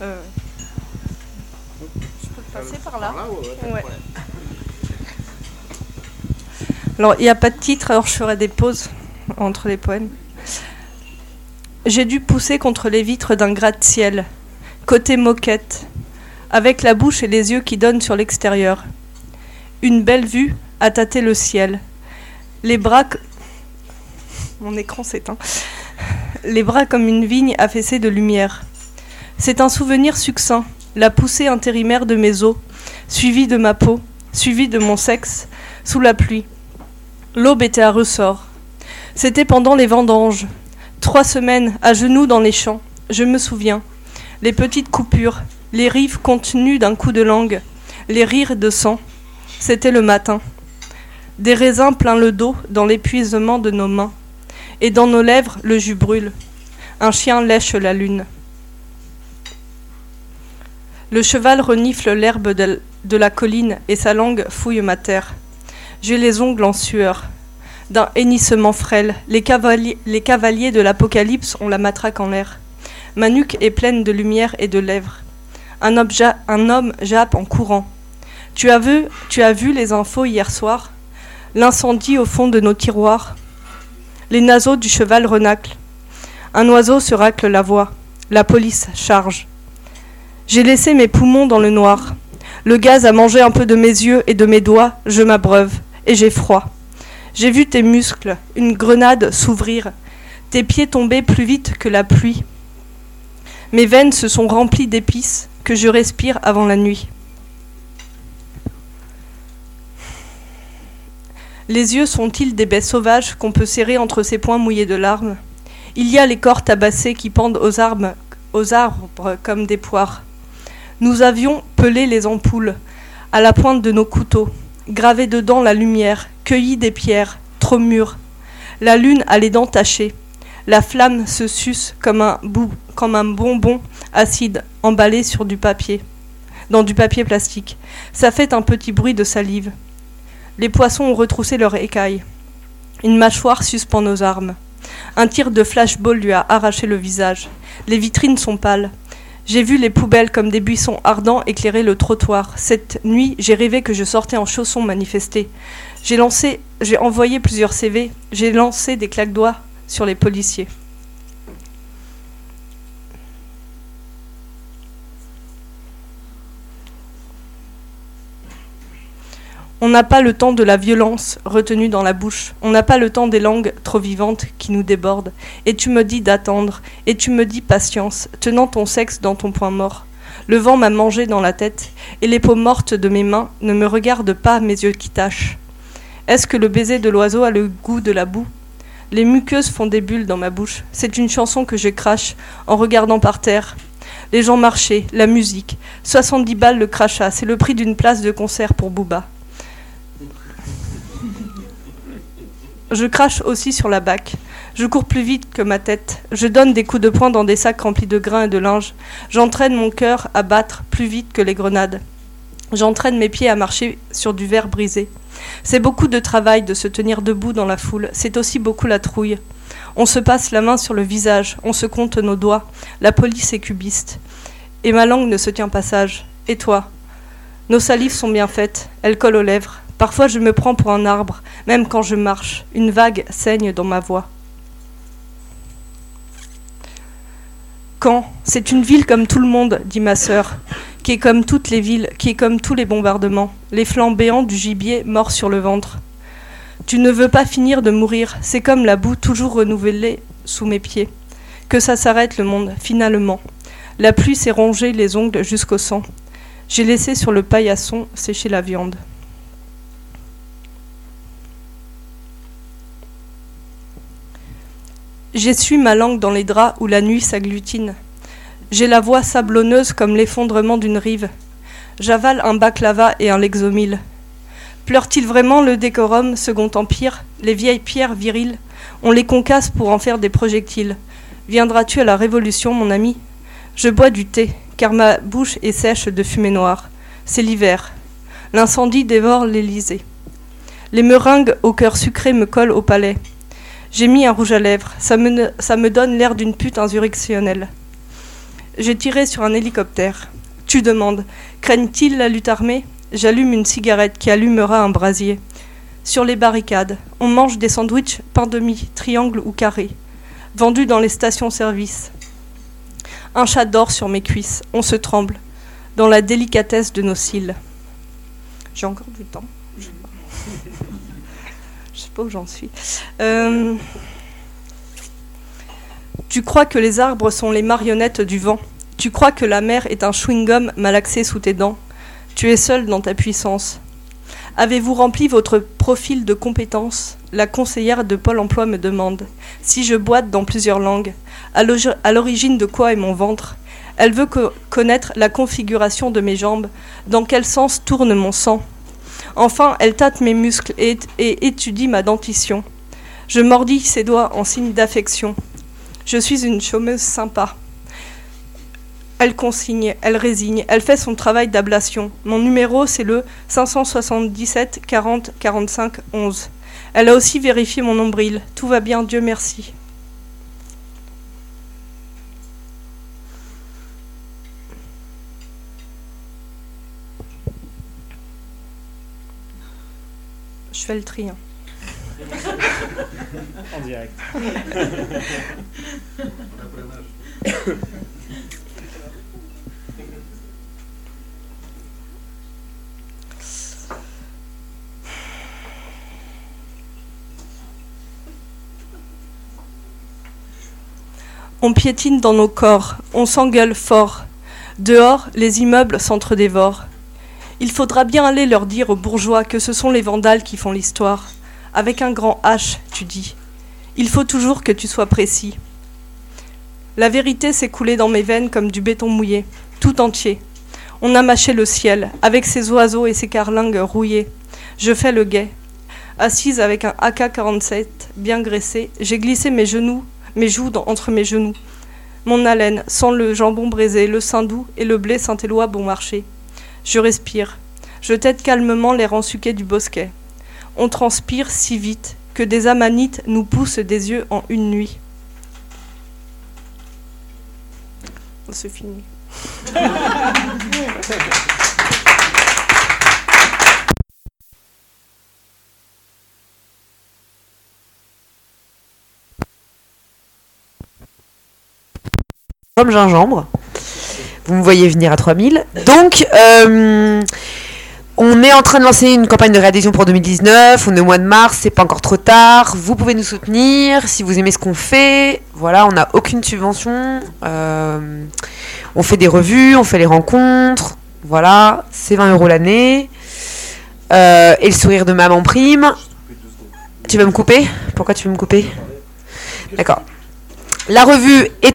Euh, Je peux passer par là Ouais. Alors, il n'y a pas de titre, alors je ferai des pauses entre les poèmes. J'ai dû pousser contre les vitres d'un gratte-ciel, côté moquette, avec la bouche et les yeux qui donnent sur l'extérieur. Une belle vue à tâter le ciel. Les bras. Mon écran s'éteint. Les bras comme une vigne affaissée de lumière. C'est un souvenir succinct, la poussée intérimaire de mes os, suivie de ma peau, suivie de mon sexe, sous la pluie. L'aube était à ressort. C'était pendant les vendanges. Trois semaines à genoux dans les champs, je me souviens. Les petites coupures, les rives contenues d'un coup de langue, les rires de sang. C'était le matin. Des raisins plein le dos dans l'épuisement de nos mains. Et dans nos lèvres, le jus brûle. Un chien lèche la lune. Le cheval renifle l'herbe de, la colline et sa langue fouille ma terre. J'ai les ongles en sueur. D'un hennissement frêle, les cavaliers, de l'Apocalypse ont la matraque en l'air. Ma nuque est pleine de lumière et de lèvres. Un homme jappe en courant. Tu as, vu, tu as vu les infos hier soir? L'incendie au fond de nos tiroirs Les naseaux du cheval renaclent. Un oiseau se racle la voix. La police charge. J'ai laissé mes poumons dans le noir. Le gaz a mangé un peu de mes yeux et de mes doigts, je m'abreuve, et j'ai froid. J'ai vu tes muscles, une grenade s'ouvrir, tes pieds tomber plus vite que la pluie. Mes veines se sont remplies d'épices que je respire avant la nuit. Les yeux sont-ils des baies sauvages qu'on peut serrer entre ses poings mouillés de larmes? Il y a les corps tabassés qui pendent aux arbres, comme des poires. Nous avions pelé les ampoules à la pointe de nos couteaux, gravé dedans la lumière, cueilli des pierres, trop mûres. La lune a les dents tachées. La flamme se suce comme un, comme un bonbon acide emballé sur du papier, dans du papier plastique. Ça fait un petit bruit de salive. Les poissons ont retroussé leurs écailles. Une mâchoire suspend nos armes. Un tir de flashball lui a arraché le visage. Les vitrines sont pâles. J'ai vu les poubelles comme des buissons ardents éclairer le trottoir. Cette nuit, j'ai rêvé que je sortais en chaussons manifester. J'ai lancé, j'ai envoyé plusieurs CV, j'ai lancé des claques doigts sur les policiers. On n'a pas le temps de la violence retenue dans la bouche. On n'a pas le temps des langues trop vivantes qui nous débordent. Et tu me dis d'attendre. Et tu me dis patience, tenant ton sexe dans ton poing mort. Le vent m'a mangé dans la tête, et les peaux mortes de mes mains ne me regardent pas, mes yeux qui tâchent. Est-ce que le baiser de l'oiseau a le goût de la boue? Les muqueuses font des bulles dans ma bouche. C'est une chanson que je crache en regardant par terre. Les gens marchaient, la musique. 70 balles le crachat, c'est le prix d'une place de concert pour Booba. Je crache aussi sur la bac. Je cours plus vite que ma tête. Je donne des coups de poing dans des sacs remplis de grains et de linge. J'entraîne mon cœur à battre plus vite que les grenades. J'entraîne mes pieds à marcher sur du verre brisé. C'est beaucoup de travail de se tenir debout dans la foule. C'est aussi beaucoup la trouille. On se passe la main sur le visage. On se compte nos doigts. La police est cubiste. Et ma langue ne se tient pas sage. Et toi? Nos salives sont bien faites. Elles collent aux lèvres. Parfois je me prends pour un arbre, même quand je marche. Une vague saigne dans ma voix. Quand? C'est une ville comme tout le monde, dit ma sœur, qui est comme toutes les villes, qui est comme tous les bombardements, les flancs béants du gibier mort sur le ventre. Tu ne veux pas finir de mourir, c'est comme la boue toujours renouvelée sous mes pieds. Que ça s'arrête le monde, finalement. La pluie s'est rongée les ongles jusqu'au sang. J'ai laissé sur le paillasson sécher la viande. J'essuie ma langue dans les draps où la nuit s'agglutine. J'ai la voix sablonneuse comme l'effondrement d'une rive. J'avale un baklava et un lexomil. Pleure-t-il vraiment le décorum, second empire, les vieilles pierres viriles On les concasse pour en faire des projectiles. Viendras-tu à la révolution, mon ami? Je bois du thé, car ma bouche est sèche de fumée noire. C'est l'hiver. L'incendie dévore l'Élysée. Les meringues au cœur sucré me collent au palais. J'ai mis un rouge à lèvres, ça me, donne l'air d'une pute insurrectionnelle. J'ai tiré sur un hélicoptère. Tu demandes Craignent-ils la lutte armée? J'allume une cigarette qui allumera un brasier. Sur les barricades, on mange des sandwichs pain demi, triangle ou carré, vendus dans les stations-service. Un chat dort sur mes cuisses, on se tremble, dans la délicatesse de nos cils. J'ai encore du temps. Pas, où j'en suis. Euh, Tu crois que les arbres sont les marionnettes du vent. Tu crois que la mer est un chewing-gum malaxé sous tes dents. Tu es seul dans ta puissance. Avez-vous rempli votre profil de compétences? La conseillère de Pôle emploi me demande si je boite dans plusieurs langues. À l'origine de quoi est mon ventre? Elle veut co- connaître la configuration de mes jambes, dans quel sens tourne mon sang? Enfin, elle tâte mes muscles et, étudie ma dentition. Je mordis ses doigts en signe d'affection. Je suis une chômeuse sympa. Elle consigne, elle résigne, elle fait son travail d'ablation. Mon numéro, c'est le 577 40 45 11. Elle a aussi vérifié mon nombril. Tout va bien, Dieu merci. Je fais le tri. hein. En direct. On piétine dans nos corps, on s'engueule fort. Dehors, les immeubles s'entre-dévorent. Il faudra bien aller leur dire aux bourgeois que ce sont les vandales qui font l'histoire. Avec un grand H, tu dis. Il faut toujours que tu sois précis. La vérité s'est coulée dans mes veines comme du béton mouillé, tout entier. On a mâché le ciel, avec ses oiseaux et ses carlingues rouillées. Je fais le guet. Assise avec un AK-47 bien graissé, j'ai glissé mes genoux, mes joues entre mes genoux. Mon haleine sent le jambon braisé, le sein doux et le blé Saint-Éloi bon marché. Je respire. Je tête calmement les rangs suqués du bosquet. On transpire si vite que des amanites nous poussent des yeux en une nuit. C'est fini. comme gingembre. Vous me voyez venir à 3000. Donc, euh, on est en train de lancer une campagne de réadhésion pour 2019. On est au mois de mars, c'est pas encore trop tard. Vous pouvez nous soutenir si vous aimez ce qu'on fait. Voilà, on n'a aucune subvention. Euh, on fait des revues, on fait les rencontres. Voilà, c'est 20 euros l'année. Euh, et le sourire de maman prime. Tu veux me couper? Pourquoi tu veux me couper? D'accord. La revue est